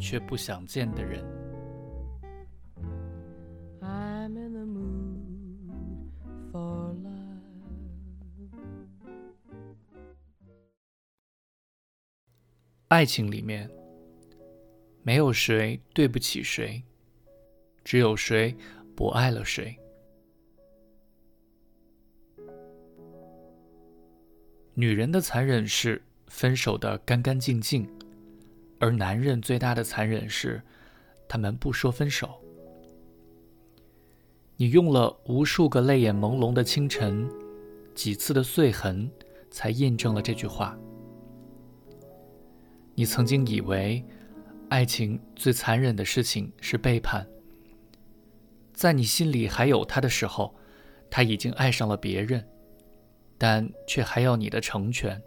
却不想见的人。爱情里面，没有谁对不起谁，只有谁不爱了谁。女人的残忍是分手的干干净净。而男人最大的残忍是，他们不说分手。你用了无数个泪眼朦胧的清晨，几次的碎痕，才印证了这句话。你曾经以为，爱情最残忍的事情是背叛。在你心里还有他的时候，他已经爱上了别人，但却还要你的成全。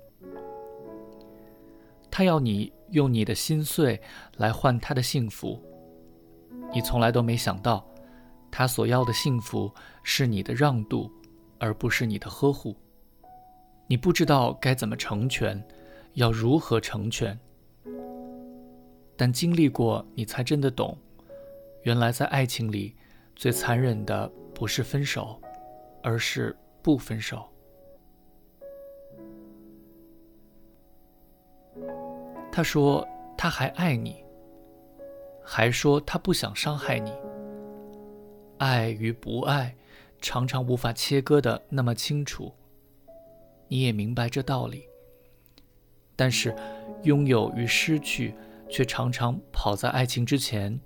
他要你用你的心碎来换他的幸福，你从来都没想到，他所要的幸福是你的让渡，而不是你的呵护。你不知道该怎么成全，要如何成全。但经历过，你才真的懂，原来在爱情里，最残忍的不是分手，而是不分手。他说他还爱你，还说他不想伤害你。爱与不爱，常常无法切割的那么清楚。你也明白这道理，但是拥有与失去，却常常跑在爱情之前，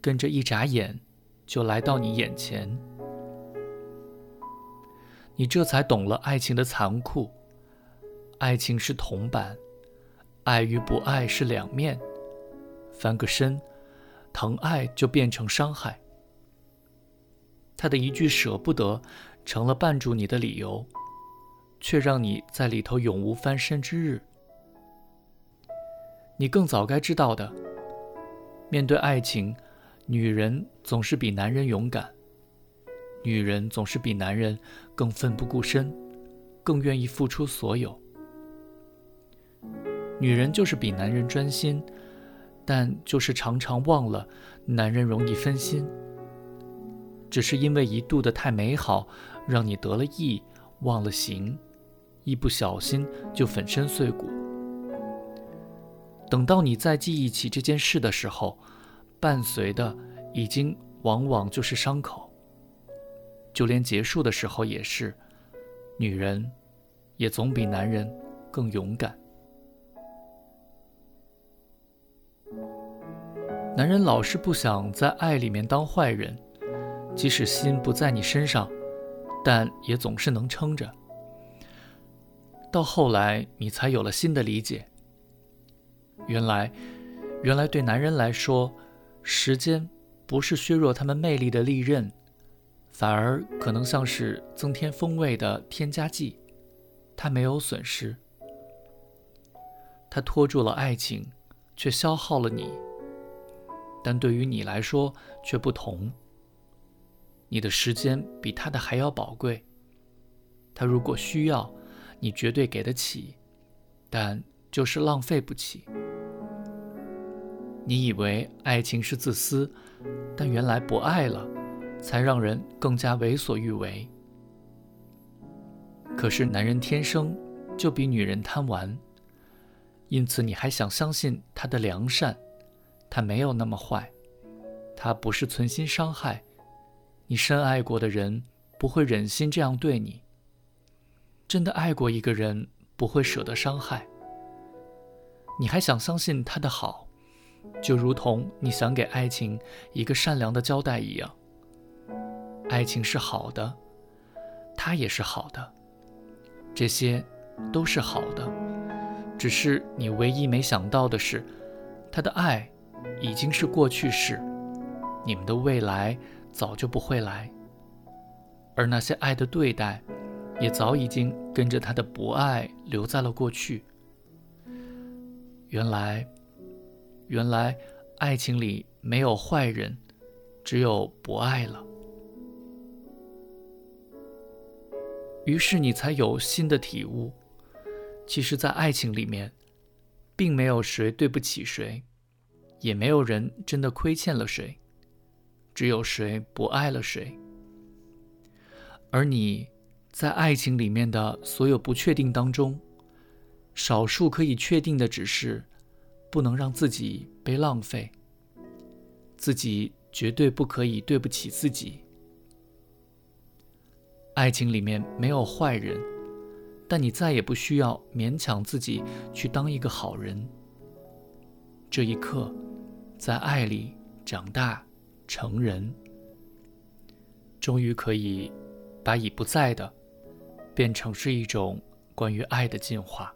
跟着一眨眼就来到你眼前。你这才懂了爱情的残酷，爱情是铜板。爱与不爱是两面，翻个身，疼爱就变成伤害。他的一句舍不得，成了绊住你的理由，却让你在里头永无翻身之日。你更早该知道的，面对爱情，女人总是比男人勇敢，女人总是比男人更奋不顾身，更愿意付出所有。女人就是比男人专心，但就是常常忘了男人容易分心。只是因为一度的太美好，让你得了意，忘了形，一不小心就粉身碎骨。等到你再记忆起这件事的时候，伴随的已经往往就是伤口。就连结束的时候也是，女人也总比男人更勇敢。男人老是不想在爱里面当坏人，即使心不在你身上，但也总是能撑着。到后来，你才有了新的理解。原来，原来对男人来说，时间不是削弱他们魅力的利刃，反而可能像是增添风味的添加剂。他没有损失，他拖住了爱情，却消耗了你。但对于你来说却不同。你的时间比他的还要宝贵。他如果需要，你绝对给得起，但就是浪费不起。你以为爱情是自私，但原来不爱了，才让人更加为所欲为。可是男人天生就比女人贪玩，因此你还想相信他的良善。他没有那么坏，他不是存心伤害你。深爱过的人不会忍心这样对你。真的爱过一个人，不会舍得伤害。你还想相信他的好，就如同你想给爱情一个善良的交代一样。爱情是好的，他也是好的，这些都是好的。只是你唯一没想到的是，他的爱。已经是过去式，你们的未来早就不会来。而那些爱的对待，也早已经跟着他的不爱留在了过去。原来，原来，爱情里没有坏人，只有不爱了。于是你才有新的体悟。其实，在爱情里面，并没有谁对不起谁，也没有人真的亏欠了谁，只有谁不爱了谁。而你在爱情里面的所有不确定当中，少数可以确定的只是，不能让自己被浪费，自己绝对不可以对不起自己。爱情里面没有坏人，但你再也不需要勉强自己去当一个好人。这一刻，在爱里长大成人，终于可以把已不在的变成是一种关于爱的进化。